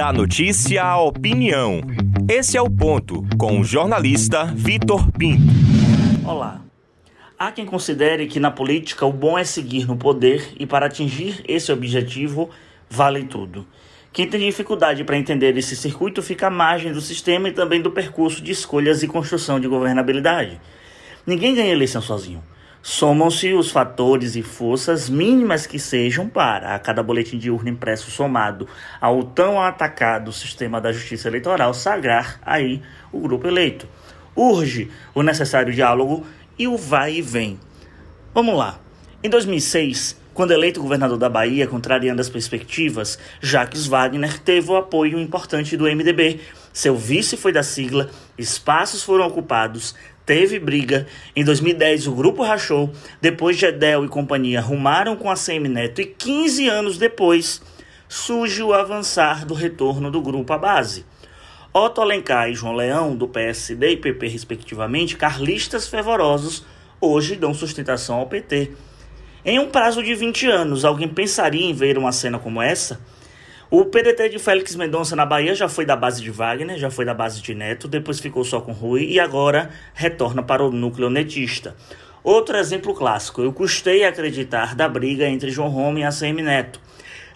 Da notícia à opinião. Esse é o ponto com o jornalista Vitor Pinto. Olá. Há quem considere que na política o bom é seguir no poder e para atingir esse objetivo vale tudo. Quem tem dificuldade para entender esse circuito fica à margem do sistema e também do percurso de escolhas e construção de governabilidade. Ninguém ganha eleição sozinho. Somam-se os fatores e forças mínimas que sejam para, a cada boletim de urna impresso somado ao tão atacado sistema da justiça eleitoral, sagrar aí o grupo eleito. Urge o necessário diálogo e o vai e vem. Vamos lá. Em 2006, quando eleito governador da Bahia, contrariando as perspectivas, Jacques Wagner teve o apoio importante do MDB. Seu vice foi da sigla, espaços foram ocupados, teve briga. Em 2010, o grupo rachou. Depois, Gedel e companhia rumaram com a CM Neto. E 15 anos depois, surge o avançar do retorno do grupo à base. Otto Alencar e João Leão, do PSD e PP, respectivamente, carlistas fervorosos, hoje dão sustentação ao PT. Em um prazo de 20 anos, alguém pensaria em ver uma cena como essa? O PDT de Félix Mendonça na Bahia já foi da base de Wagner, já foi da base de Neto, depois ficou só com Rui e agora retorna para o núcleo netista. Outro exemplo clássico, eu custei acreditar da briga entre João Roma e ACM Neto.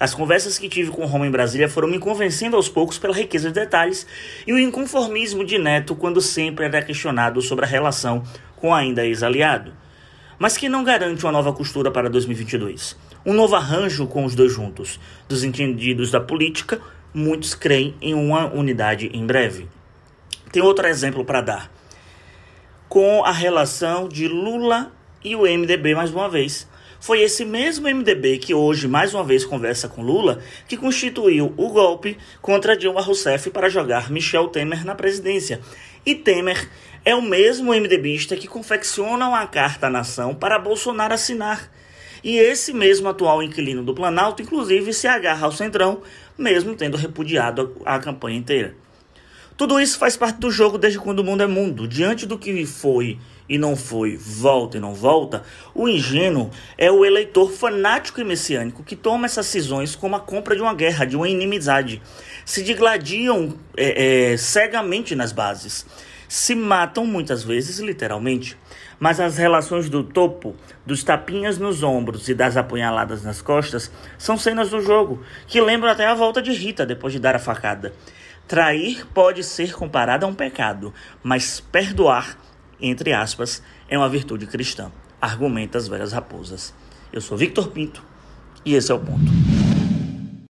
As conversas que tive com Roma em Brasília foram me convencendo aos poucos pela riqueza de detalhes e o inconformismo de Neto quando sempre era questionado sobre a relação com ainda ex-aliado. Mas que não garante uma nova costura para 2022 um novo arranjo com os dois juntos. Dos entendidos da política, muitos creem em uma unidade em breve. Tem outro exemplo para dar. Com a relação de Lula e o MDB, mais uma vez. Foi esse mesmo MDB que hoje, mais uma vez, conversa com Lula, que constituiu o golpe contra Dilma Rousseff para jogar Michel Temer na presidência. E Temer é o mesmo MDBista que confecciona uma carta à nação para Bolsonaro assinar e esse mesmo atual inquilino do Planalto, inclusive, se agarra ao Centrão, mesmo tendo repudiado a, a campanha inteira. Tudo isso faz parte do jogo desde quando o mundo é mundo. Diante do que foi e não foi, volta e não volta, o ingênuo é o eleitor fanático e messiânico que toma essas cisões como a compra de uma guerra, de uma inimizade. Se digladiam é, é, cegamente nas bases se matam muitas vezes, literalmente. Mas as relações do topo, dos tapinhas nos ombros e das apunhaladas nas costas são cenas do jogo que lembram até a volta de Rita depois de dar a facada. Trair pode ser comparado a um pecado, mas perdoar, entre aspas, é uma virtude cristã, argumenta as velhas raposas. Eu sou Victor Pinto e esse é o ponto.